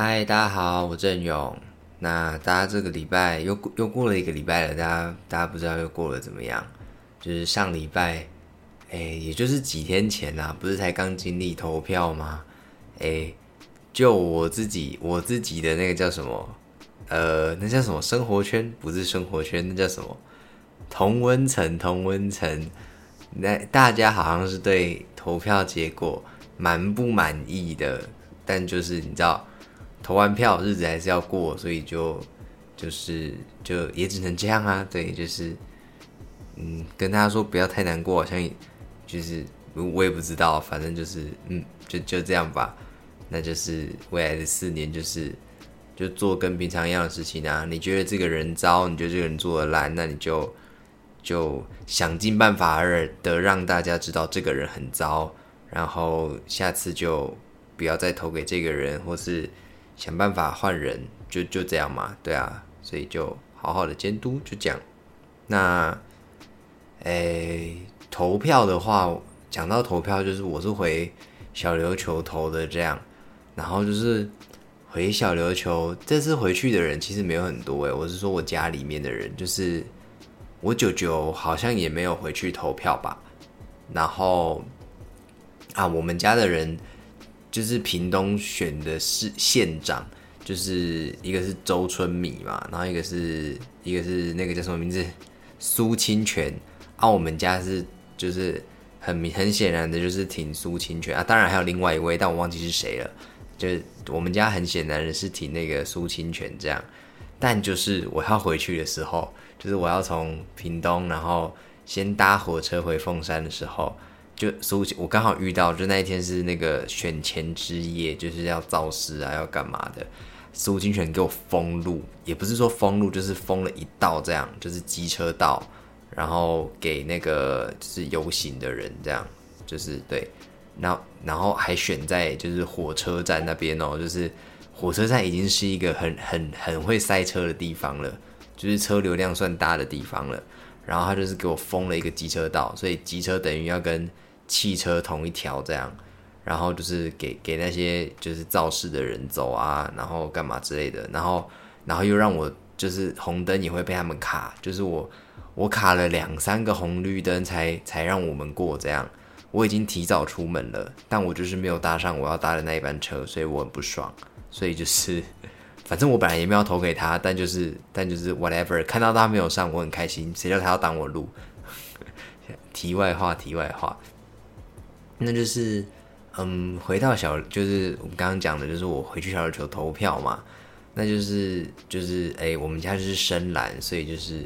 嗨，大家好，我郑勇。那大家这个礼拜又又过了一个礼拜了，大家大家不知道又过了怎么样？就是上礼拜，哎，也就是几天前啦，不是才刚经历投票吗？哎，就我自己我自己的那个叫什么？呃，那叫什么生活圈？不是生活圈，那叫什么？同温层，同温层。那大家好像是对投票结果蛮不满意的，但就是你知道，投完票日子还是要过，所以就就是就也只能这样啊。对，就是嗯，跟大家说不要太难过，好像就是我也不知道，反正就是嗯，就就这样吧。那就是未来的四年，就是就做跟平常一样的事情啊。你觉得这个人糟，你觉得这个人做的烂，那你就。就想尽办法的让大家知道这个人很糟，然后下次就不要再投给这个人，或是想办法换人，就就这样嘛，对啊，所以就好好的监督，就这样。那，诶，投票的话，讲到投票，就是我是回小琉球投的，这样，然后就是回小琉球，这次回去的人其实没有很多诶，我是说我家里面的人，就是。我舅舅好像也没有回去投票吧，然后啊，我们家的人就是屏东选的是县长，就是一个是周春米嘛，然后一个是一个是那个叫什么名字？苏清泉。啊，我们家是就是很明很显然的就是挺苏清泉。啊，当然还有另外一位，但我忘记是谁了，就是我们家很显然的是挺那个苏清泉这样。但就是我要回去的时候，就是我要从屏东，然后先搭火车回凤山的时候，就苏我刚好遇到，就那一天是那个选前之夜，就是要造势啊，要干嘛的。苏金泉给我封路，也不是说封路，就是封了一道这样，就是机车道，然后给那个就是游行的人这样，就是对，然后然后还选在就是火车站那边哦，就是。火车站已经是一个很很很会塞车的地方了，就是车流量算大的地方了。然后他就是给我封了一个机车道，所以机车等于要跟汽车同一条这样。然后就是给给那些就是肇事的人走啊，然后干嘛之类的。然后然后又让我就是红灯也会被他们卡，就是我我卡了两三个红绿灯才才让我们过这样。我已经提早出门了，但我就是没有搭上我要搭的那一班车，所以我很不爽。所以就是，反正我本来也没有投给他，但就是，但就是 whatever，看到他没有上，我很开心。谁叫他要挡我路？题外话，题外话，那就是，嗯，回到小，就是我们刚刚讲的，就是我回去小琉球投票嘛。那就是，就是，哎，我们家就是深蓝，所以就是，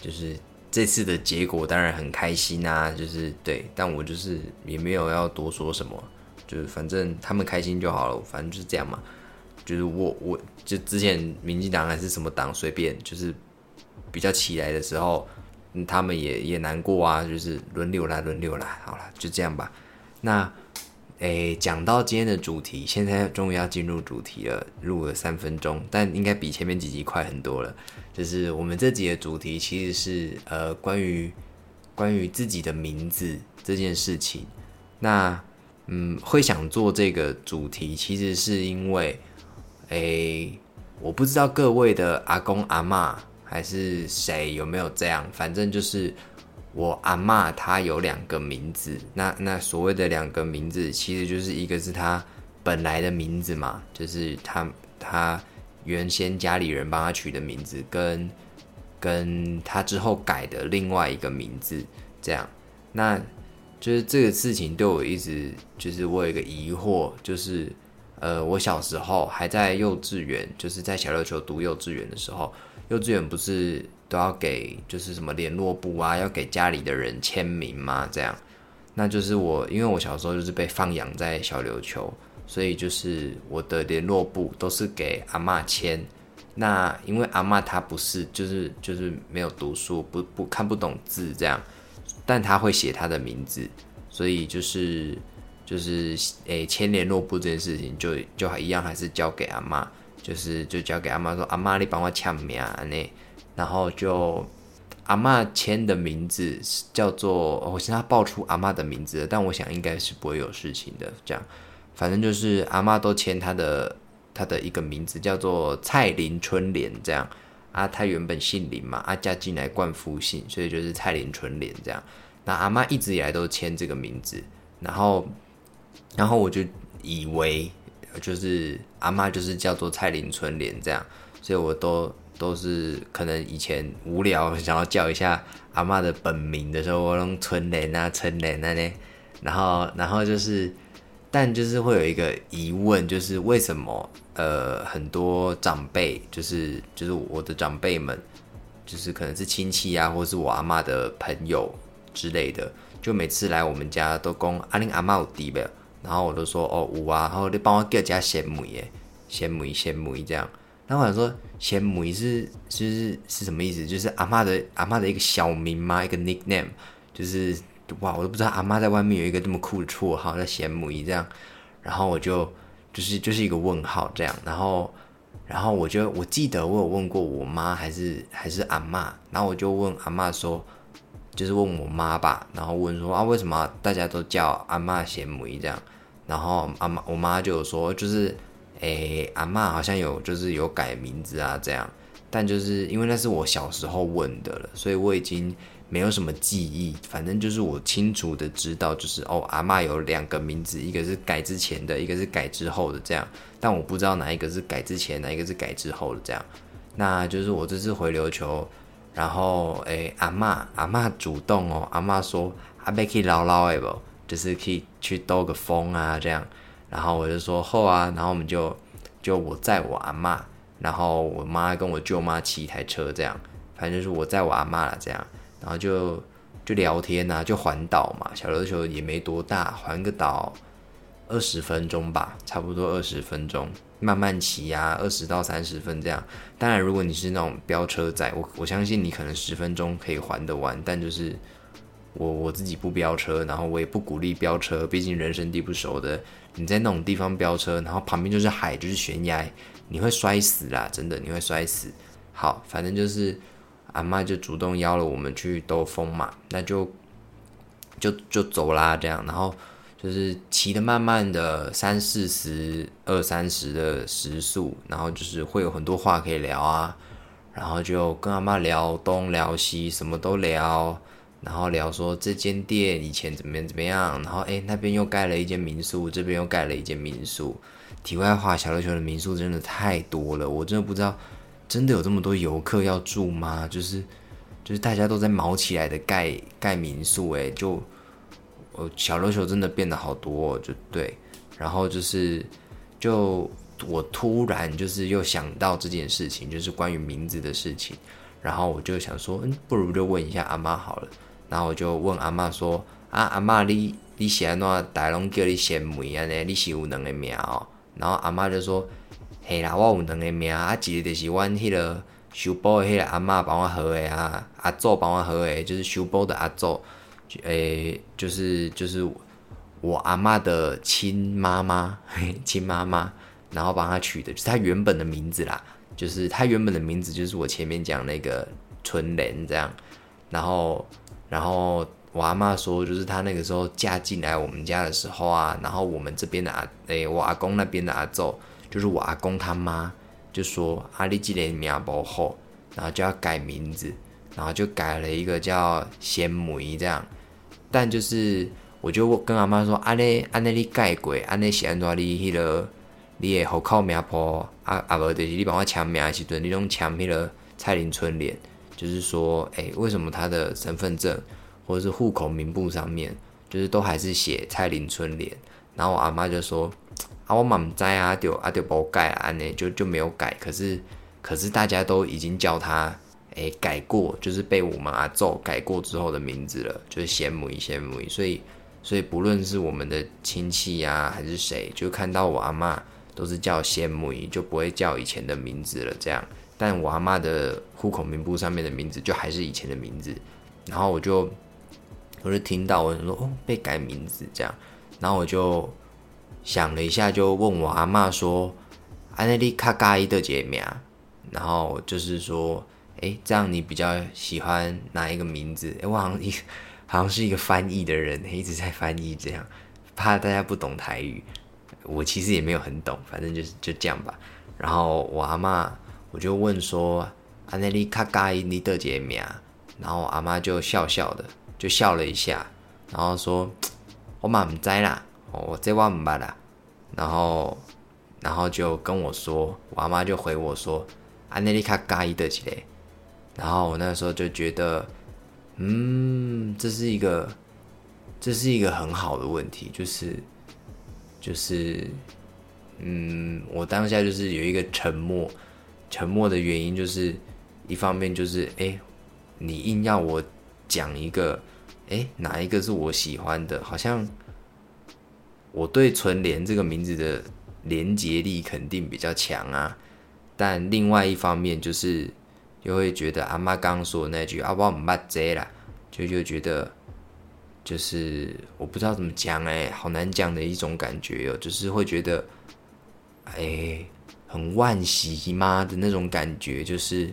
就是这次的结果当然很开心啊，就是对，但我就是也没有要多说什么，就是反正他们开心就好了，反正就是这样嘛。就是我，我就之前民进党还是什么党，随便就是比较起来的时候，他们也也难过啊，就是轮流来，轮流来，好了，就这样吧。那诶，讲到今天的主题，现在终于要进入主题了，录了三分钟，但应该比前面几集快很多了。就是我们这集的主题其实是呃关于关于自己的名字这件事情。那嗯，会想做这个主题，其实是因为。诶，我不知道各位的阿公阿妈还是谁有没有这样，反正就是我阿妈她有两个名字，那那所谓的两个名字，其实就是一个是她本来的名字嘛，就是她她原先家里人帮她取的名字，跟跟她之后改的另外一个名字，这样，那就是这个事情对我一直就是我有一个疑惑，就是。呃，我小时候还在幼稚园，就是在小琉球读幼稚园的时候，幼稚园不是都要给就是什么联络簿啊，要给家里的人签名嘛？这样，那就是我，因为我小时候就是被放养在小琉球，所以就是我的联络簿都是给阿妈签。那因为阿妈她不是，就是就是没有读书，不不看不懂字这样，但她会写她的名字，所以就是。就是诶签联络簿这件事情，就就还一样，还是交给阿妈，就是就交给阿妈说阿妈你帮我签名啊那，然后就阿妈签的名字叫做我现在报出阿妈的名字，但我想应该是不会有事情的，这样，反正就是阿妈都签她的他的一个名字叫做蔡林春莲这样。啊，他原本姓林嘛，啊嫁进来冠夫姓，所以就是蔡林春莲这样。那阿妈一直以来都签这个名字，然后然后我就以为就是阿妈就是叫做蔡林春莲这样，所以我都都是可能以前无聊想要叫一下阿妈的本名的时候，我用春莲啊、春莲啊呢，然后然后就是。但就是会有一个疑问，就是为什么呃很多长辈，就是就是我的长辈们，就是可能是亲戚啊，或是我阿妈的朋友之类的，就每次来我们家都讲阿玲阿妈有弟呗，然后我都说哦有啊，然后你帮我叫一下贤母耶，贤母贤母这样，然后我想说贤母是就是是什么意思？就是阿妈的阿妈的一个小名吗？一个 nickname，就是。哇，我都不知道阿妈在外面有一个这么酷的绰号叫贤母这样，然后我就就是就是一个问号这样，然后然后我就我记得我有问过我妈还是还是阿妈，然后我就问阿妈说，就是问我妈吧，然后问说啊为什么大家都叫阿妈贤母这样，然后阿妈我妈就有说就是诶阿妈好像有就是有改名字啊这样，但就是因为那是我小时候问的了，所以我已经。没有什么记忆，反正就是我清楚的知道，就是哦，阿妈有两个名字，一个是改之前的，一个是改之后的这样，但我不知道哪一个是改之前，哪一个是改之后的这样。那就是我这次回琉球，然后诶，阿妈阿妈主动哦，阿妈说阿贝可以唠唠诶不，就是可以去兜个风啊这样，然后我就说后啊，然后我们就就我载我阿妈，然后我妈跟我舅妈骑一台车这样，反正就是我载我阿妈了这样。然后就就聊天呐，就环岛嘛，小琉球也没多大，环个岛二十分钟吧，差不多二十分钟，慢慢骑呀，二十到三十分这样。当然，如果你是那种飙车仔，我我相信你可能十分钟可以环得完，但就是我我自己不飙车，然后我也不鼓励飙车，毕竟人生地不熟的，你在那种地方飙车，然后旁边就是海，就是悬崖，你会摔死啦，真的你会摔死。好，反正就是。阿妈就主动邀了我们去兜风嘛，那就就就走啦，这样，然后就是骑的慢慢的三四十、二三十的时速，然后就是会有很多话可以聊啊，然后就跟阿妈聊东聊西，什么都聊，然后聊说这间店以前怎么样怎么样，然后哎那边又盖了一间民宿，这边又盖了一间民宿。题外话，小琉球的民宿真的太多了，我真的不知道。真的有这么多游客要住吗？就是，就是大家都在毛起来的盖盖民宿，诶，就，呃，小琉球真的变得好多，就对。然后就是，就我突然就是又想到这件事情，就是关于名字的事情。然后我就想说，嗯，不如就问一下阿妈好了。然后我就问阿妈说，啊，阿妈你你喜欢哪大龙叫你贤梅啊？呢，你是有两个名哦。然后阿妈就说。嘿啦，我有两个名，啊，一个就是阮迄个修补的迄个阿嬷帮我好的啊，阿祖帮我好的，就是修补的阿祖，诶，就是就是我阿嬷的亲妈妈，亲妈妈，然后帮她取的，就是她原本的名字啦，就是她原本的名字就是我前面讲那个春莲这样，然后然后我阿妈说，就是她那个时候嫁进来我们家的时候啊，然后我们这边的阿，诶，我阿公那边的阿祖。就是我阿公他妈就说阿里基连名不好，然后就要改名字，然后就改了一个叫仙梅这样。但就是我就跟阿妈说，阿内阿内你改过，阿内是安怎你迄个你的户口名簿，啊啊无就是你帮我签名的时阵，你拢签迄个蔡林春联，就是说，诶，为什么他的身份证或者是户口名簿上面，就是都还是写蔡林春莲？然后我阿妈就说。啊，我嘛唔知啊，就啊就无改啊，呢就就没有改。可是可是大家都已经叫他诶改过，就是被我们阿祖改过之后的名字了，就是贤母贤母。所以所以不论是我们的亲戚呀，还是谁，就看到我阿妈都是叫贤母，就不会叫以前的名字了。这样，但我阿妈的户口名簿上面的名字就还是以前的名字。然后我就我就听到我说哦被改名字这样，然后我就。想了一下，就问我阿妈说：“安内利卡嘎伊的姐名。”然后就是说：“哎，这样你比较喜欢哪一个名字？”哎，我好像一 好像是一个翻译的人，一直在翻译这样，怕大家不懂台语。我其实也没有很懂，反正就是就这样吧。然后我阿妈我就问说：“安内利卡嘎伊你的姐名？”然后阿妈就笑笑的，就笑了一下，然后说：“我妈唔知啦，我这话唔捌啦。”然后，然后就跟我说，我阿妈就回我说：“安内利卡嘎伊得几嘞？”然后我那时候就觉得，嗯，这是一个，这是一个很好的问题，就是，就是，嗯，我当下就是有一个沉默，沉默的原因就是，一方面就是，哎。你硬要我讲一个，哎，哪一个是我喜欢的？好像我对纯莲这个名字的连结力肯定比较强啊。但另外一方面就是，又会觉得阿妈刚刚说那句“阿爸唔捌这啦”，就就觉得就是我不知道怎么讲哎，好难讲的一种感觉哦，就是会觉得哎，很惋惜妈的那种感觉，就是。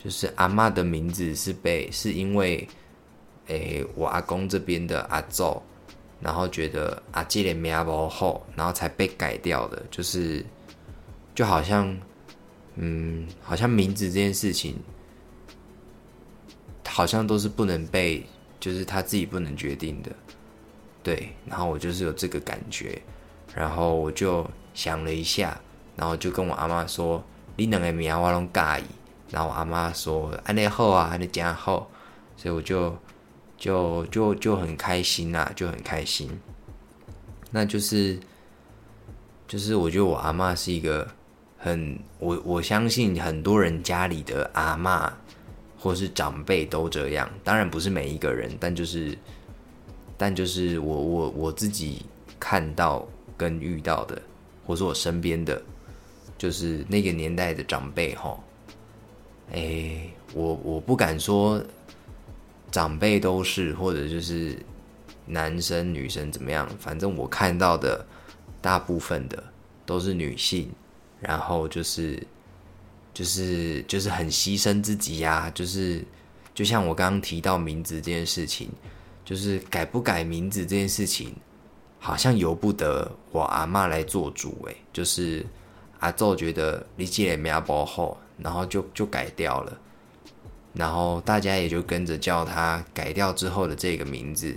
就是阿妈的名字是被是因为，诶，我阿公这边的阿祖，然后觉得阿基连名不好，然后才被改掉的。就是，就好像，嗯，好像名字这件事情，好像都是不能被，就是他自己不能决定的。对，然后我就是有这个感觉，然后我就想了一下，然后就跟我阿妈说：“你两个名我拢介意。”然后我阿妈说：“安内好啊，安内加好。”所以我就就就就很开心呐，就很开心。那就是，就是我觉得我阿妈是一个很我我相信很多人家里的阿妈或是长辈都这样，当然不是每一个人，但就是但就是我我我自己看到跟遇到的，或是我身边的，就是那个年代的长辈哈。哎，我我不敢说长辈都是，或者就是男生女生怎么样，反正我看到的大部分的都是女性，然后就是就是就是很牺牲自己呀，就是就像我刚刚提到名字这件事情，就是改不改名字这件事情，好像由不得我阿妈来做主，哎，就是阿宙觉得你记得名不好。然后就就改掉了，然后大家也就跟着叫他改掉之后的这个名字，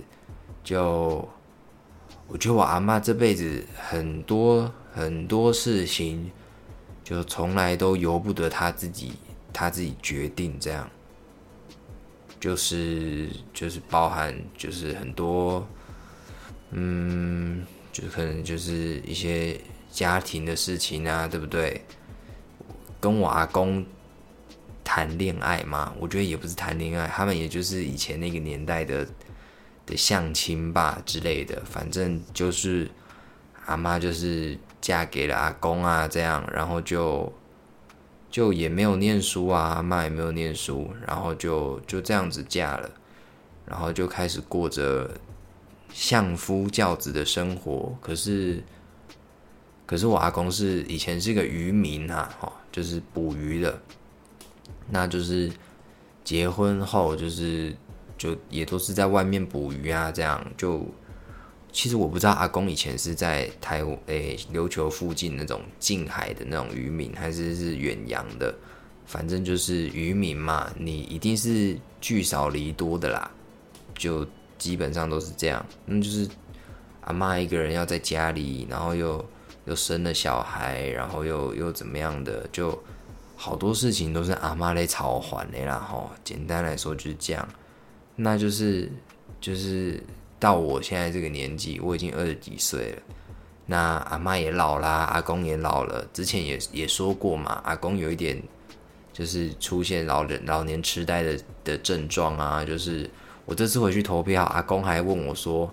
就我觉得我阿妈这辈子很多很多事情，就从来都由不得他自己，他自己决定这样，就是就是包含就是很多，嗯，就可能就是一些家庭的事情啊，对不对？跟我阿公谈恋爱嘛，我觉得也不是谈恋爱，他们也就是以前那个年代的的相亲吧之类的，反正就是阿妈就是嫁给了阿公啊，这样，然后就就也没有念书啊，阿妈也没有念书，然后就就这样子嫁了，然后就开始过着相夫教子的生活。可是可是我阿公是以前是个渔民啊，哈。就是捕鱼的，那就是结婚后就是就也都是在外面捕鱼啊，这样就其实我不知道阿公以前是在台诶琉球附近那种近海的那种渔民，还是是远洋的，反正就是渔民嘛，你一定是聚少离多的啦，就基本上都是这样。那就是阿妈一个人要在家里，然后又。又生了小孩，然后又又怎么样的，就好多事情都是阿妈来操还的啦。吼，简单来说就是这样。那就是就是到我现在这个年纪，我已经二十几岁了。那阿妈也老啦，阿公也老了。之前也也说过嘛，阿公有一点就是出现老人老年痴呆的的症状啊。就是我这次回去投票，阿公还问我说。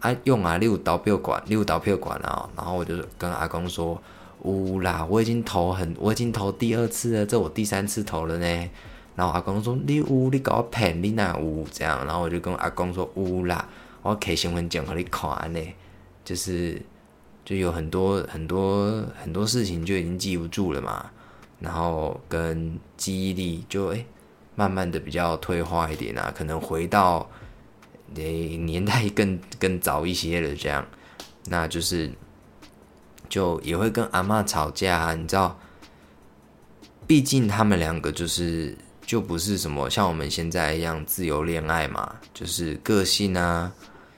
啊，用啊，你有投票管，你有投票管啊。然后我就跟阿公说，呜啦，我已经投很，我已经投第二次了，这我第三次投了呢。然后阿公说，你呜，你搞骗，你哪有这样？然后我就跟阿公说，呜啦，我开身份证给你看呢。就是就有很多很多很多事情就已经记不住了嘛。然后跟记忆力就诶慢慢的比较退化一点啊，可能回到。得，年代更 更早一些了，这样，那就是就也会跟阿妈吵架，啊你知道，毕竟他们两个就是就不是什么像我们现在一样自由恋爱嘛，就是个性啊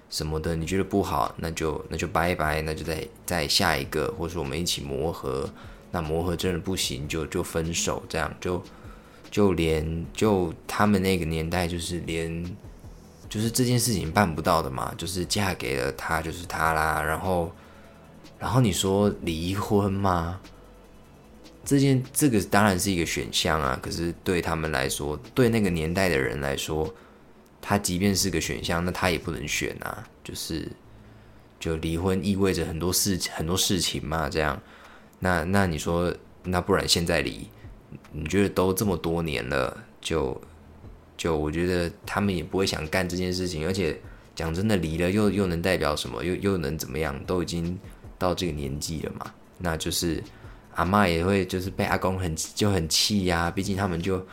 什么的，你觉得不好，那就那就拜拜，那就再再下一个，或者说我们一起磨合，那磨合真的不行，就就分手，这样就就连就他们那个年代，就是连就是这件事情办不到的嘛，就是嫁给了他就是他啦，然后然后你说离婚吗？这件这个当然是一个选项啊，可是对他们来说，对那个年代的人来说，他即便是个选项，那他也不能选啊。就是就离婚意味着很多事很多事情嘛，这样。那那你说，那不然现在离？你觉得都这么多年了，就就我觉得他们也不会想干这件事情。而且讲真的，离了又又能代表什么？又又能怎么样？都已经到这个年纪了嘛，那就是。阿妈也会就是被阿公很就很气呀，毕竟他们就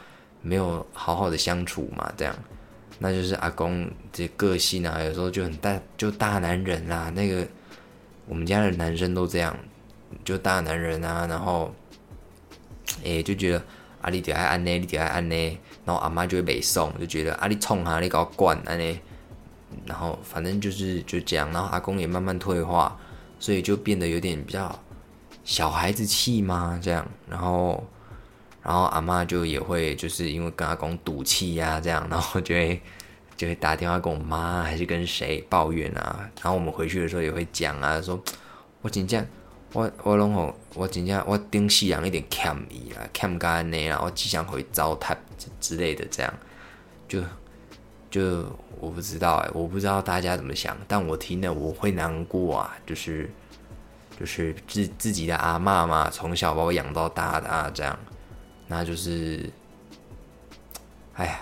没有好好的相处嘛，这样，那就是阿公这个性啊，有时候就很大就大男人啦，那个我们家的男生都这样，就大男人啊，然后，诶就觉得阿你得爱安呢，你得爱安呢，然后阿妈就会北送，就觉得阿你冲哈，你搞惯安呢，然后反正就是就这样，然后阿公也慢慢退化，所以就变得有点比较。小孩子气嘛？这样，然后，然后阿妈就也会就是因为跟阿公赌气呀，这样，然后就会就会打电话跟我妈还是跟谁抱怨啊，然后我们回去的时候也会讲啊，说我真正我我拢好，我真正我顶西洋一点欠伊啊，欠干呢啦，我只想回糟蹋之类的，这样，就就我不知道哎，我不知道大家怎么想，但我听了我会难过啊，就是。就是自自己的阿妈嘛，从小把我养到大的啊，这样，那就是，哎呀，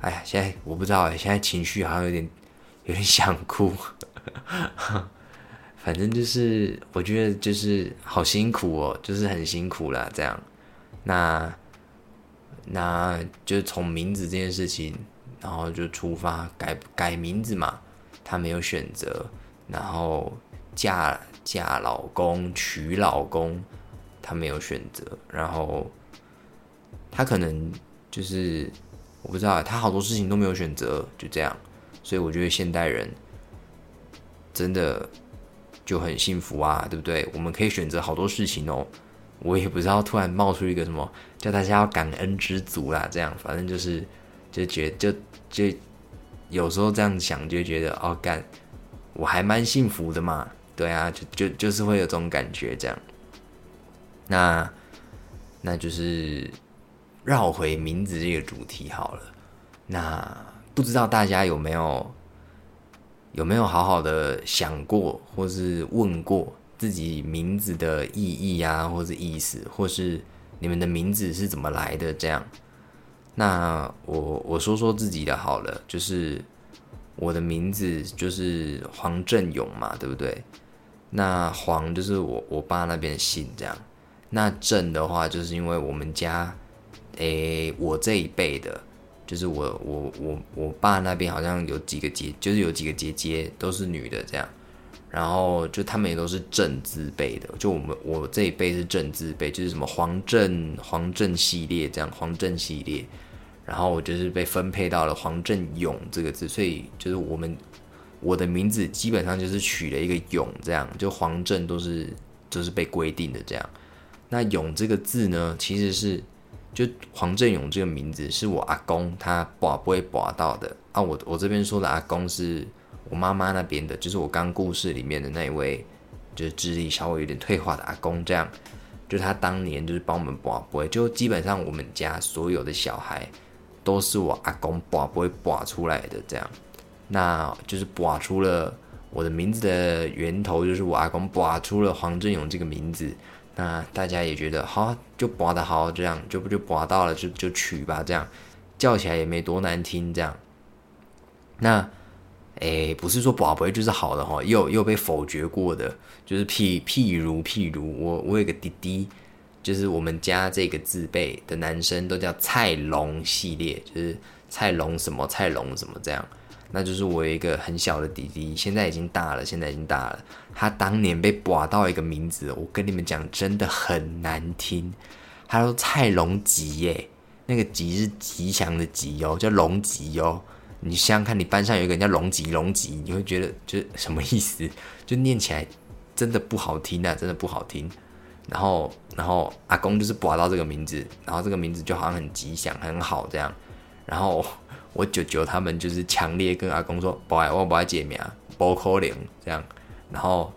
哎呀，现在我不知道哎，现在情绪好像有点有点想哭，反正就是我觉得就是好辛苦哦，就是很辛苦了这样，那那就从名字这件事情，然后就出发改改名字嘛，他没有选择，然后。嫁嫁老公娶老公，他没有选择，然后他可能就是我不知道，他好多事情都没有选择，就这样。所以我觉得现代人真的就很幸福啊，对不对？我们可以选择好多事情哦。我也不知道突然冒出一个什么叫大家要感恩知足啦，这样反正就是就觉就就有时候这样想，就觉得哦干，我还蛮幸福的嘛。对啊，就就就是会有这种感觉，这样。那那就是绕回名字这个主题好了。那不知道大家有没有有没有好好的想过，或是问过自己名字的意义啊，或是意思，或是你们的名字是怎么来的？这样。那我我说说自己的好了，就是我的名字就是黄振勇嘛，对不对？那黄就是我我爸那边姓这样，那振的话就是因为我们家，诶，我这一辈的，就是我我我我爸那边好像有几个姐，就是有几个姐姐都是女的这样，然后就他们也都是正字辈的，就我们我这一辈是正字辈，就是什么黄正黄正系列这样，黄正系列，然后我就是被分配到了黄正勇这个字，所以就是我们。我的名字基本上就是取了一个勇，这样就黄正都是都是被规定的这样。那勇这个字呢，其实是就黄振勇这个名字是我阿公他拔不会拔到的啊。我我这边说的阿公是我妈妈那边的，就是我刚故事里面的那一位，就是智力稍微有点退化的阿公，这样就他当年就是帮我们拔不会，就基本上我们家所有的小孩都是我阿公拔不会拔出来的这样。那就是拔出了我的名字的源头，就是我阿公拔出了黄振勇这个名字。那大家也觉得好，就拔的好，这样就不就拔到了，就就取吧，这样叫起来也没多难听，这样。那诶，不是说拔不会就是好的哈，又又被否决过的，就是譬譬如譬如我我有个弟弟，就是我们家这个字辈的男生都叫蔡龙系列，就是蔡龙什么蔡龙什么这样。那就是我有一个很小的弟弟，现在已经大了，现在已经大了。他当年被刮到一个名字，我跟你们讲，真的很难听。他说蔡龙吉耶，那个吉是吉祥的吉哦，叫龙吉哦。你想想看，你班上有一个人叫龙吉，龙吉，你会觉得就什么意思？就念起来真的不好听啊，真的不好听。然后，然后阿公就是刮到这个名字，然后这个名字就好像很吉祥、很好这样。然后我舅舅他们就是强烈跟阿公说：“不爱我不爱解名，不可能这样。”然后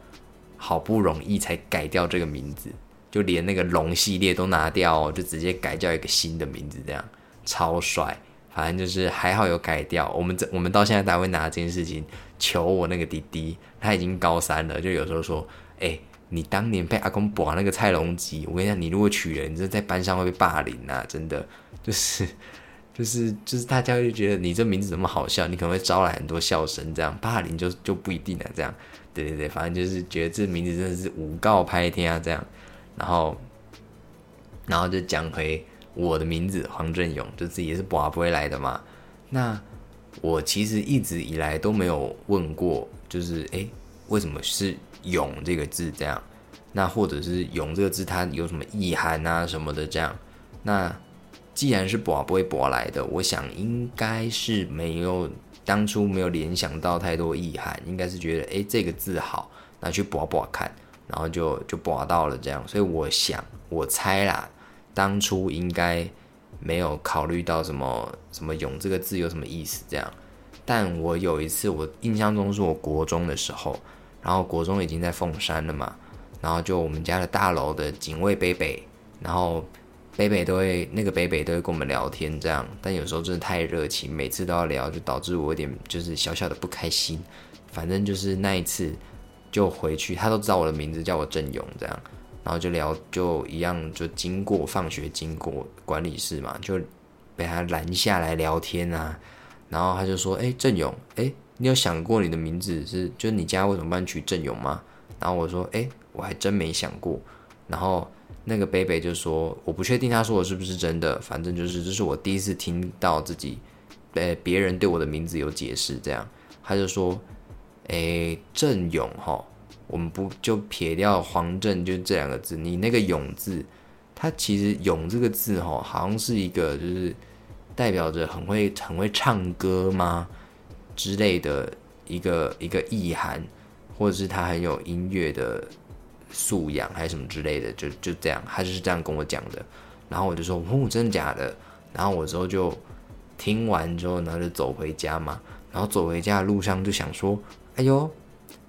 好不容易才改掉这个名字，就连那个龙系列都拿掉，就直接改叫一个新的名字，这样超帅。反正就是还好有改掉。我们这我们到现在还会拿这件事情求我那个弟弟，他已经高三了，就有时候说：“哎，你当年被阿公拔那个蔡龙吉，我跟你讲，你如果娶人，你这在班上会被霸凌啊！真的，就是 就是就是大家就觉得你这名字怎么好笑，你可能会招来很多笑声，这样霸凌就就不一定了。这样，对对对，反正就是觉得这名字真的是五告拍天啊，这样，然后然后就讲回。我的名字黄振勇，就自己也是拔不会来的嘛。那我其实一直以来都没有问过，就是诶，为什么是勇这个字这样？那或者是勇这个字它有什么意涵啊什么的这样？那既然是拔不会拔来的，我想应该是没有当初没有联想到太多意涵，应该是觉得诶，这个字好，那去拔拔看，然后就就拔到了这样。所以我想，我猜啦。当初应该没有考虑到什么什么“勇”这个字有什么意思这样，但我有一次我印象中是我国中的时候，然后国中已经在凤山了嘛，然后就我们家的大楼的警卫北北，然后北北都会那个北北都会跟我们聊天这样，但有时候真的太热情，每次都要聊，就导致我有点就是小小的不开心。反正就是那一次就回去，他都知道我的名字，叫我郑勇这样。然后就聊，就一样，就经过放学经过管理室嘛，就被他拦下来聊天啊。然后他就说：“哎，郑勇，哎，你有想过你的名字是，就是你家为什么帮你取郑勇吗？”然后我说：“哎，我还真没想过。”然后那个北北就说：“我不确定他说的是不是真的，反正就是这是我第一次听到自己，呃，别人对我的名字有解释这样。”他就说：“哎，郑勇，哈。”我们不就撇掉黄正就这两个字，你那个勇字，他其实勇这个字哈，好像是一个就是代表着很会很会唱歌吗之类的一个一个意涵，或者是他很有音乐的素养还是什么之类的，就就这样，他就是这样跟我讲的。然后我就说，哦，真的假的？然后我之后就听完之后然后，就走回家嘛。然后走回家的路上就想说，哎呦。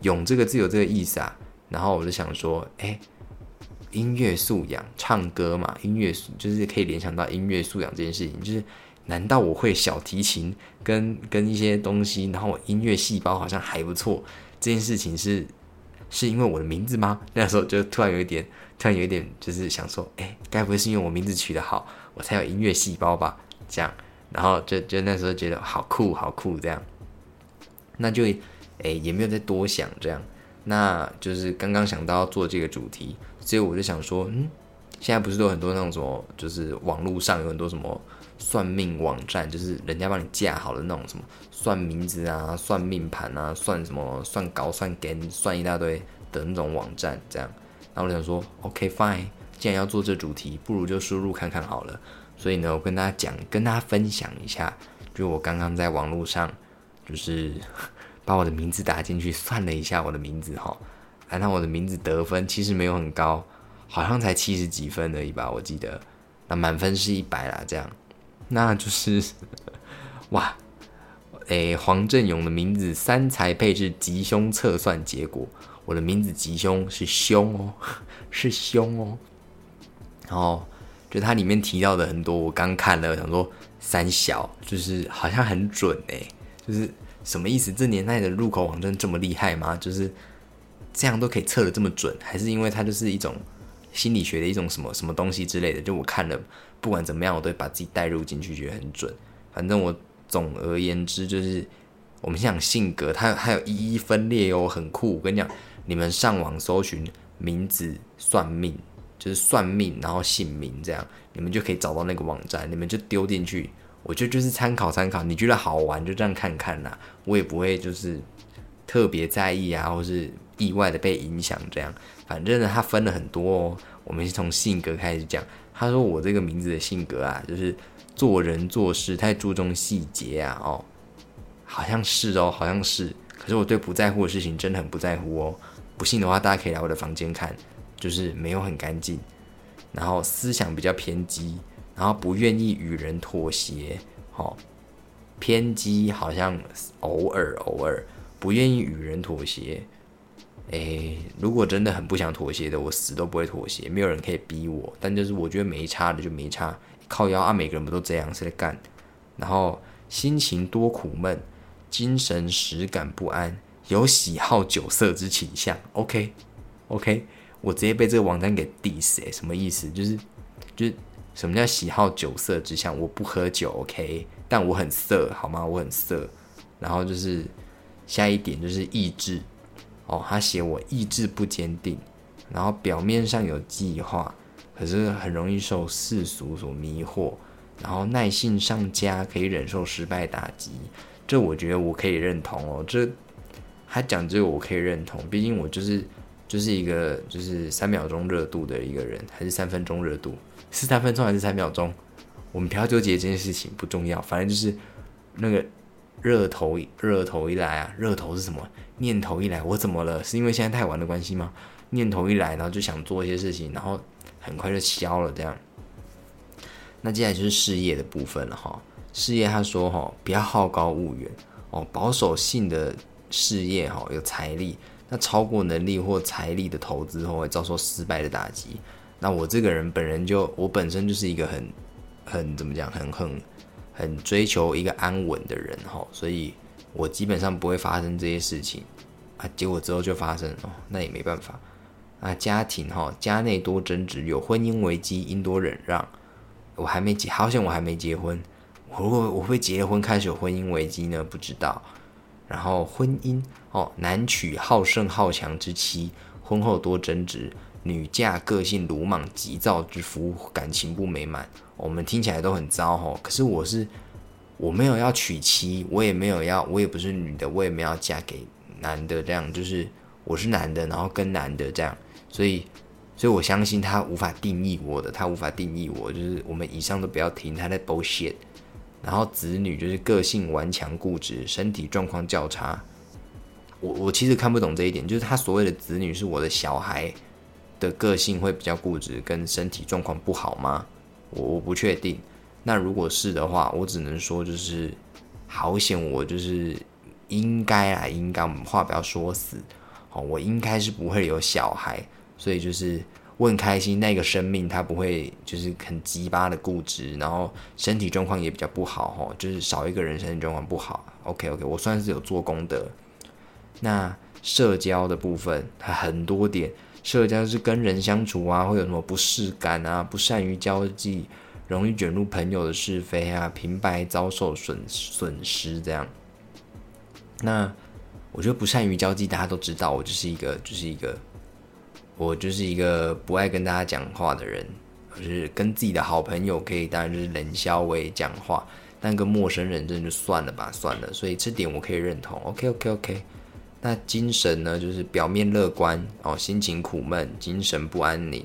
勇这个字有这个意思啊，然后我就想说，哎，音乐素养，唱歌嘛，音乐就是可以联想到音乐素养这件事情，就是难道我会小提琴跟跟一些东西，然后我音乐细胞好像还不错，这件事情是是因为我的名字吗？那时候就突然有一点，突然有一点就是想说，哎，该不会是因为我名字取得好，我才有音乐细胞吧？这样，然后就就那时候觉得好酷，好酷，这样，那就。哎，也没有再多想这样，那就是刚刚想到要做这个主题，所以我就想说，嗯，现在不是都很多那种什么，就是网络上有很多什么算命网站，就是人家帮你架好的那种什么算名字啊、算命盘啊、算什么算高算根、算一大堆的那种网站，这样。然后我想说，OK fine，既然要做这主题，不如就输入看看好了。所以呢，我跟大家讲，跟大家分享一下，就我刚刚在网络上，就是。把我的名字打进去，算了一下我的名字哈，按照我的名字得分其实没有很高，好像才七十几分而已吧，我记得。那满分是一百啦，这样，那就是哇，诶，黄振勇的名字三才配置吉凶测算结果，我的名字吉凶是凶哦，是凶哦。然后就它里面提到的很多，我刚看了，想说三小就是好像很准诶，就是。什么意思？这年代的入口网站这么厉害吗？就是这样都可以测的这么准，还是因为它就是一种心理学的一种什么什么东西之类的？就我看了，不管怎么样，我都会把自己带入进去，觉得很准。反正我总而言之就是，我们讲性格，它还有一一分裂哦，很酷。我跟你讲，你们上网搜寻名字算命，就是算命，然后姓名这样，你们就可以找到那个网站，你们就丢进去。我觉得就是参考参考，你觉得好玩就这样看看啦，我也不会就是特别在意啊，或是意外的被影响这样。反正呢，它分了很多哦，我们从性格开始讲。他说我这个名字的性格啊，就是做人做事太注重细节啊，哦，好像是哦，好像是。可是我对不在乎的事情真的很不在乎哦。不信的话，大家可以来我的房间看，就是没有很干净，然后思想比较偏激，然后不愿意与人妥协，好，偏激好像偶尔偶尔不愿意与人妥协。诶，如果真的很不想妥协的，我死都不会妥协，没有人可以逼我。但就是我觉得没差的就没差，靠腰啊，每个人不都这样是在干？然后心情多苦闷，精神实感不安。有喜好酒色之倾向，OK，OK，我直接被这个网站给 diss 哎，什么意思？就是就是什么叫喜好酒色之向？我不喝酒，OK，但我很色，好吗？我很色。然后就是下一点就是意志，哦，他写我意志不坚定，然后表面上有计划，可是很容易受世俗所迷惑，然后耐性上佳，可以忍受失败打击，这我觉得我可以认同哦，这。他讲这个我可以认同，毕竟我就是就是一个就是三秒钟热度的一个人，还是三分钟热度？是三分钟还是三秒钟？我们不要纠结这件事情，不重要。反正就是那个热头热头一来啊，热头是什么？念头一来，我怎么了？是因为现在太晚的关系吗？念头一来，然后就想做一些事情，然后很快就消了这样。那接下来就是事业的部分了哈。事业他说哈，不要好高骛远哦，保守性的。事业哈有财力，那超过能力或财力的投资后会遭受失败的打击。那我这个人本人就我本身就是一个很很怎么讲，很很很追求一个安稳的人哈，所以我基本上不会发生这些事情啊。结果之后就发生哦，那也没办法啊。家庭哈，家内多争执，有婚姻危机，应多忍让。我还没结，好像我还没结婚。我如果我会结婚开始有婚姻危机呢？不知道。然后婚姻哦，男娶好胜好强之妻，婚后多争执；女嫁个性鲁莽急躁之夫，感情不美满。我们听起来都很糟哦。可是我是我没有要娶妻，我也没有要，我也不是女的，我也没有要嫁给男的。这样就是我是男的，然后跟男的这样，所以所以我相信他无法定义我的，他无法定义我。就是我们以上都不要听他在 bullshit。然后子女就是个性顽强固执，身体状况较差。我我其实看不懂这一点，就是他所谓的子女是我的小孩的个性会比较固执，跟身体状况不好吗？我我不确定。那如果是的话，我只能说就是好险，我就是应该啊，应该我们话不要说死。哦，我应该是不会有小孩，所以就是。我很开心，那个生命他不会就是很鸡巴的固执，然后身体状况也比较不好哈，就是少一个人身体状况不好。OK OK，我算是有做功德。那社交的部分，它很多点，社交是跟人相处啊，会有什么不适感啊，不善于交际，容易卷入朋友的是非啊，平白遭受损损失这样。那我觉得不善于交际，大家都知道，我就是一个就是一个。我就是一个不爱跟大家讲话的人，就是跟自己的好朋友可以，当然就是冷笑为讲话，但跟陌生人真的就算了吧，算了。所以这点我可以认同。OK OK OK。那精神呢，就是表面乐观哦，心情苦闷，精神不安宁。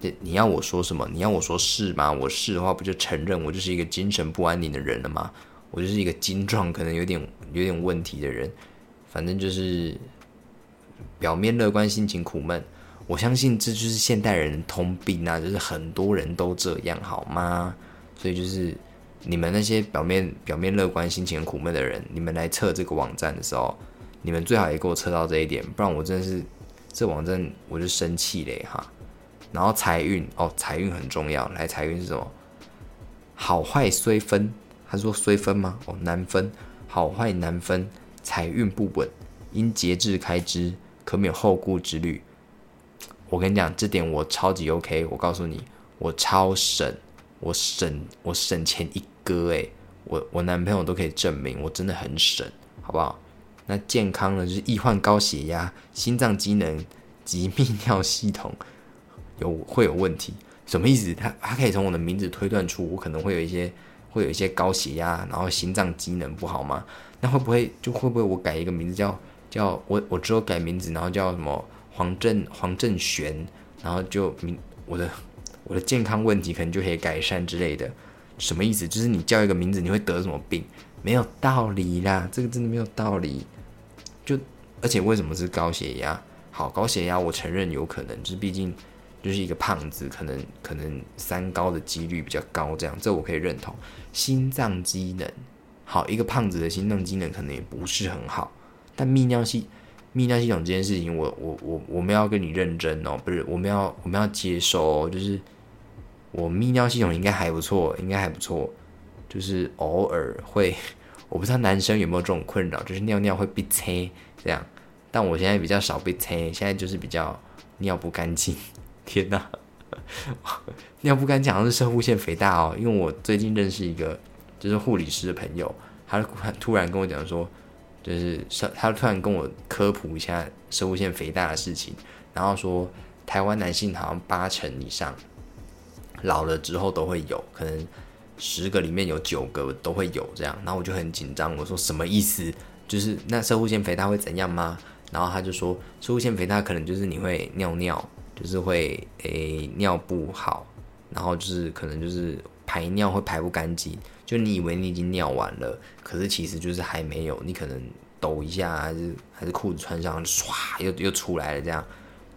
你你要我说什么？你要我说是吗？我是的话，不就承认我就是一个精神不安宁的人了吗？我就是一个精壮可能有点有点问题的人。反正就是表面乐观，心情苦闷。我相信这就是现代人通病啊，就是很多人都这样，好吗？所以就是你们那些表面表面乐观、心情苦闷的人，你们来测这个网站的时候，你们最好也给我测到这一点，不然我真的是这网站我就生气嘞哈。然后财运哦，财运很重要，来财运是什么？好坏虽分，他说虽分吗？哦，难分，好坏难分，财运不稳，应节制开支，可免后顾之虑。我跟你讲，这点我超级 OK。我告诉你，我超省，我省，我省钱一哥诶，我我男朋友都可以证明，我真的很省，好不好？那健康呢，就是易患高血压、心脏机能及泌尿系统有会有问题。什么意思？他他可以从我的名字推断出我可能会有一些会有一些高血压，然后心脏机能不好吗？那会不会就会不会我改一个名字叫叫我我之后改名字，然后叫什么黄正黄正玄，然后就名我的我的健康问题可能就可以改善之类的？什么意思？就是你叫一个名字，你会得什么病？没有道理啦，这个真的没有道理。而且为什么是高血压？好，高血压我承认有可能，就是毕竟就是一个胖子，可能可能三高的几率比较高，这样这我可以认同。心脏机能好，一个胖子的心脏机能可能也不是很好，但泌尿系泌尿系统这件事情，我我我我们要跟你认真哦，不是我们要我们要接受，就是我泌尿系统应该还不错，应该还不错，就是偶尔会。我不知道男生有没有这种困扰，就是尿尿会被切这样，但我现在比较少被切，现在就是比较尿不干净。天哪，尿不干净好像是射护腺肥大哦，因为我最近认识一个就是护理师的朋友，他突然跟我讲说，就是他突然跟我科普一下射护腺肥大的事情，然后说台湾男性好像八成以上老了之后都会有可能。十个里面有九个都会有这样，然后我就很紧张，我说什么意思？就是那射物腺肥大会怎样吗？然后他就说，射护腺肥大可能就是你会尿尿，就是会诶尿不好，然后就是可能就是排尿会排不干净，就你以为你已经尿完了，可是其实就是还没有，你可能抖一下还是还是裤子穿上唰又又出来了，这样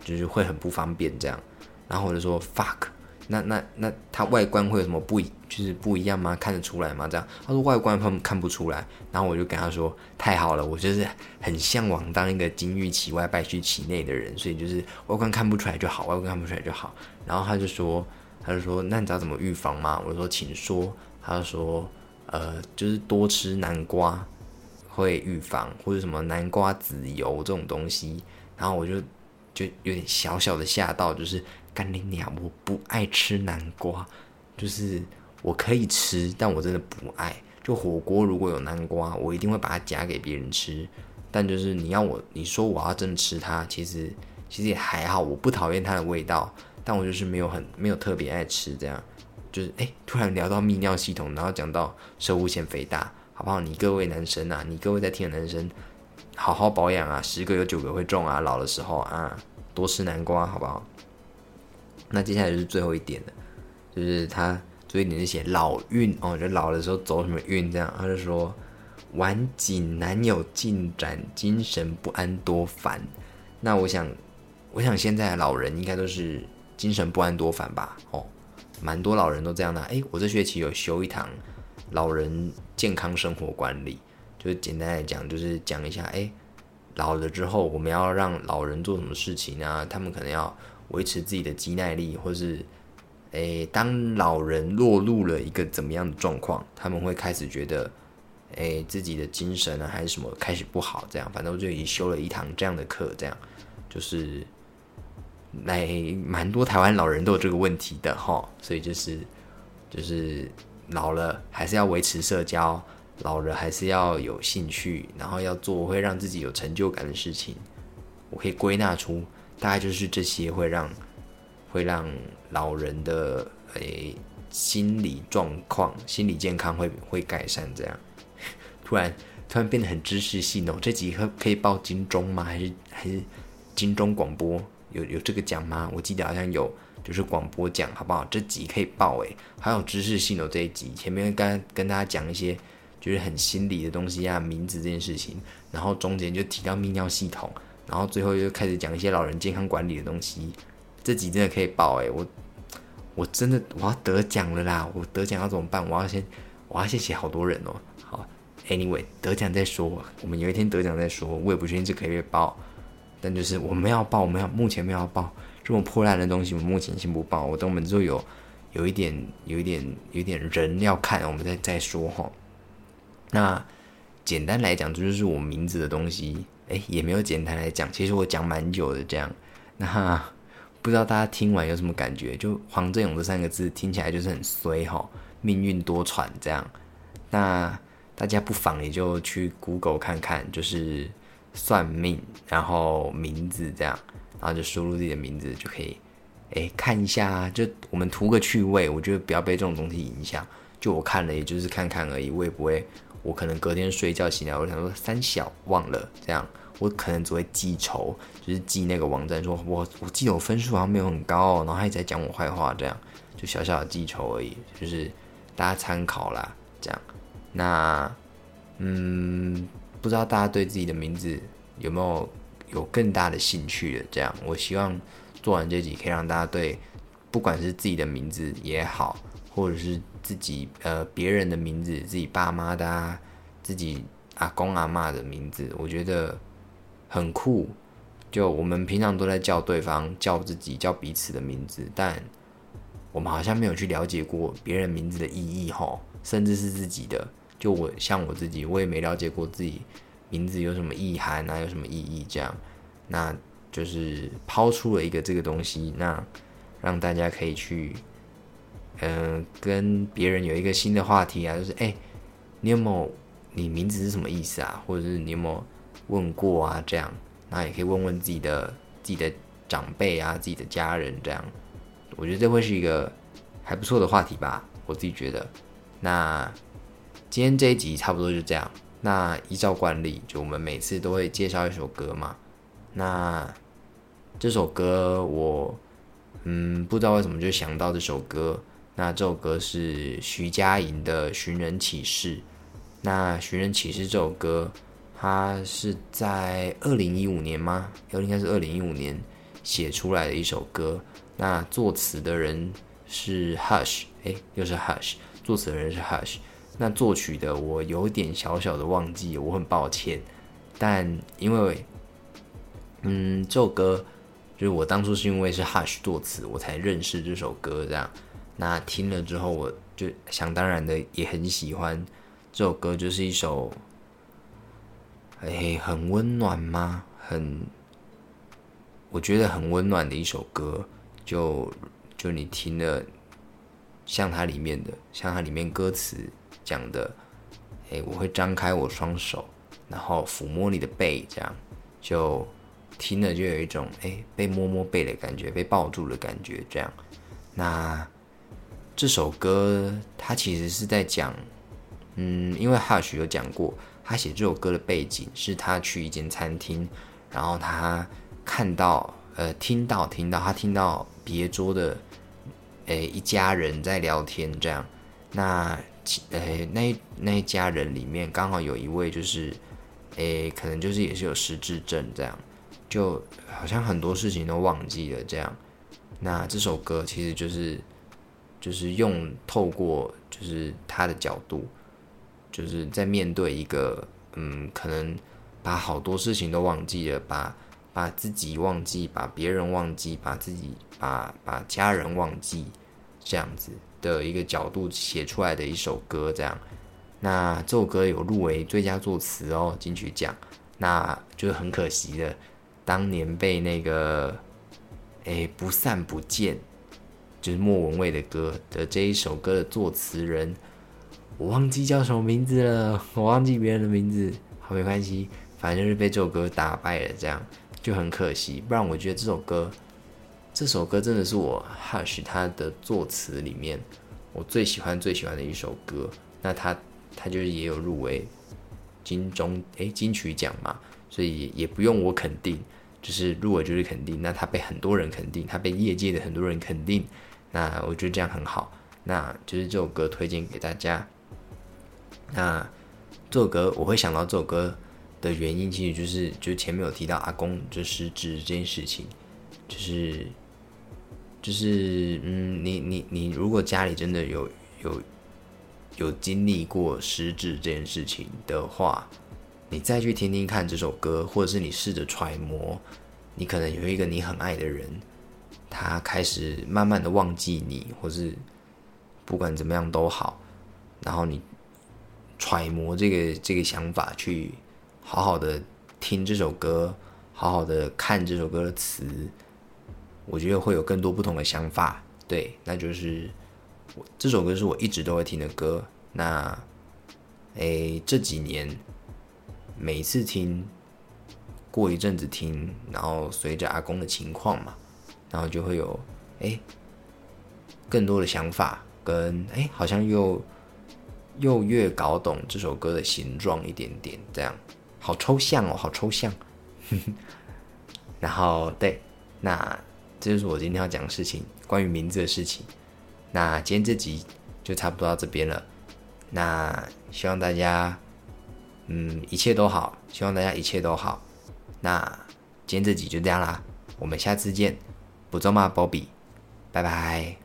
就是会很不方便这样，然后我就说 fuck。那那那它外观会有什么不就是不一样吗？看得出来吗？这样他说外观他们看不出来，然后我就跟他说太好了，我就是很向往当一个金玉其外败絮其内的人，所以就是外观看不出来就好，外观看不出来就好。然后他就说他就说那你知道怎么预防吗？我说请说。他就说呃就是多吃南瓜会预防，或者什么南瓜籽油这种东西。然后我就就有点小小的吓到，就是。干你娘！我不爱吃南瓜，就是我可以吃，但我真的不爱。就火锅如果有南瓜，我一定会把它夹给别人吃。但就是你要我，你说我要真的吃它，其实其实也还好。我不讨厌它的味道，但我就是没有很没有特别爱吃这样。就是哎，突然聊到泌尿系统，然后讲到生物腺肥大，好不好？你各位男生啊，你各位在听的男生，好好保养啊，十个有九个会中啊，老的时候啊，多吃南瓜，好不好？那接下来就是最后一点了，就是他最后一点是写老运哦，就老的时候走什么运这样，他就说晚景难有进展，精神不安多烦。那我想，我想现在老人应该都是精神不安多烦吧？哦，蛮多老人都这样的。诶，我这学期有修一堂老人健康生活管理，就简单来讲，就是讲一下，诶，老了之后我们要让老人做什么事情啊？他们可能要。维持自己的肌耐力，或是，诶，当老人落入了一个怎么样的状况，他们会开始觉得，诶，自己的精神啊还是什么开始不好，这样，反正我就已经修了一堂这样的课，这样，就是，来蛮多台湾老人都有这个问题的哈，所以就是，就是老了还是要维持社交，老了还是要有兴趣，然后要做会让自己有成就感的事情，我可以归纳出。大概就是这些会让会让老人的诶心理状况、心理健康会会改善。这样 突然突然变得很知识性哦。这集可可以报金钟吗？还是还是金钟广播有有这个奖吗？我记得好像有，就是广播奖，好不好？这集可以报诶，还有知识性哦这一集前面跟跟大家讲一些就是很心理的东西啊，名字这件事情，然后中间就提到泌尿系统。然后最后又开始讲一些老人健康管理的东西，这集真的可以报哎！我我真的我要得奖了啦！我得奖要怎么办？我要先我要先写好多人哦。好，Anyway，得奖再说，我们有一天得奖再说。我也不确定这可以报，但就是我们要报，我们要目前没有报这么破烂的东西，我们目前先不报。我等我们之后有有一点有一点有一点人要看，我们再再说哈。那简单来讲，这就是我名字的东西。哎，也没有简单来讲，其实我讲蛮久的这样。那不知道大家听完有什么感觉？就黄振勇这三个字听起来就是很衰哈，命运多舛这样。那大家不妨也就去 Google 看看，就是算命，然后名字这样，然后就输入自己的名字就可以。哎，看一下，就我们图个趣味，我觉得不要被这种东西影响。就我看了，也就是看看而已，我也不会，我可能隔天睡觉醒来，我想说三小忘了这样，我可能只会记仇，就是记那个网站说我我记得我分数好像没有很高，然后他一直在讲我坏话，这样就小小的记仇而已，就是大家参考啦，这样。那嗯，不知道大家对自己的名字有没有有更大的兴趣的？这样，我希望做完这集可以让大家对不管是自己的名字也好，或者是自己呃别人的名字，自己爸妈的啊，自己阿公阿妈的名字，我觉得很酷。就我们平常都在叫对方、叫自己、叫彼此的名字，但我们好像没有去了解过别人名字的意义吼，甚至是自己的。就我像我自己，我也没了解过自己名字有什么意涵啊，有什么意义这样，那就是抛出了一个这个东西，那让大家可以去，嗯，跟别人有一个新的话题啊，就是哎，你有没有你名字是什么意思啊？或者是你有没有问过啊？这样，那也可以问问自己的自己的长辈啊，自己的家人这样，我觉得这会是一个还不错的话题吧，我自己觉得，那。今天这一集差不多就这样。那依照惯例，就我们每次都会介绍一首歌嘛。那这首歌我嗯不知道为什么就想到这首歌。那这首歌是徐佳莹的《寻人启事》。那《寻人启事》这首歌，它是在二零一五年吗？应该是二零一五年写出来的一首歌。那作词的人是 Hush，哎，又是 Hush。作词的人是 Hush。那作曲的我有点小小的忘记，我很抱歉。但因为，嗯，这首歌就是我当初是因为是 Hush 作词，我才认识这首歌。这样，那听了之后，我就想当然的也很喜欢这首歌，就是一首，哎，很温暖吗？很，我觉得很温暖的一首歌。就就你听了，像它里面的，像它里面歌词。讲的，哎，我会张开我双手，然后抚摸你的背，这样就听了就有一种哎被摸摸背的感觉，被抱住的感觉，这样。那这首歌它其实是在讲，嗯，因为 Hush 有讲过，他写这首歌的背景是他去一间餐厅，然后他看到，呃，听到，听到，他听到别桌的，哎，一家人在聊天，这样，那。诶，那那一家人里面刚好有一位就是，诶，可能就是也是有失智症这样，就好像很多事情都忘记了这样。那这首歌其实就是，就是用透过就是他的角度，就是在面对一个嗯，可能把好多事情都忘记了，把把自己忘记，把别人忘记，把自己把把家人忘记这样子。的一个角度写出来的一首歌，这样，那这首歌有入围最佳作词哦，金曲奖，那就是很可惜的，当年被那个，哎，不散不见，就是莫文蔚的歌的这一首歌的作词人，我忘记叫什么名字了，我忘记别人的名字，好没关系，反正就是被这首歌打败了，这样就很可惜，不然我觉得这首歌。这首歌真的是我 Hush 他的作词里面我最喜欢最喜欢的一首歌。那他他就是也有入围金钟诶金曲奖嘛，所以也不用我肯定，就是入围就是肯定。那他被很多人肯定，他被业界的很多人肯定，那我觉得这样很好。那就是这首歌推荐给大家。那这首歌我会想到这首歌的原因，其实就是就前面有提到阿公就失智这件事情，就是。就是嗯，你你你，如果家里真的有有有经历过失智这件事情的话，你再去听听看这首歌，或者是你试着揣摩，你可能有一个你很爱的人，他开始慢慢的忘记你，或是不管怎么样都好，然后你揣摩这个这个想法，去好好的听这首歌，好好的看这首歌的词。我觉得会有更多不同的想法，对，那就是这首歌是我一直都会听的歌。那，诶，这几年每次听，过一阵子听，然后随着阿公的情况嘛，然后就会有诶更多的想法，跟诶好像又又越搞懂这首歌的形状一点点，这样好抽象哦，好抽象。然后对，那这就是我今天要讲的事情，关于名字的事情。那今天这集就差不多到这边了。那希望大家，嗯，一切都好，希望大家一切都好。那今天这集就这样啦，我们下次见，不做嘛，波比，拜拜。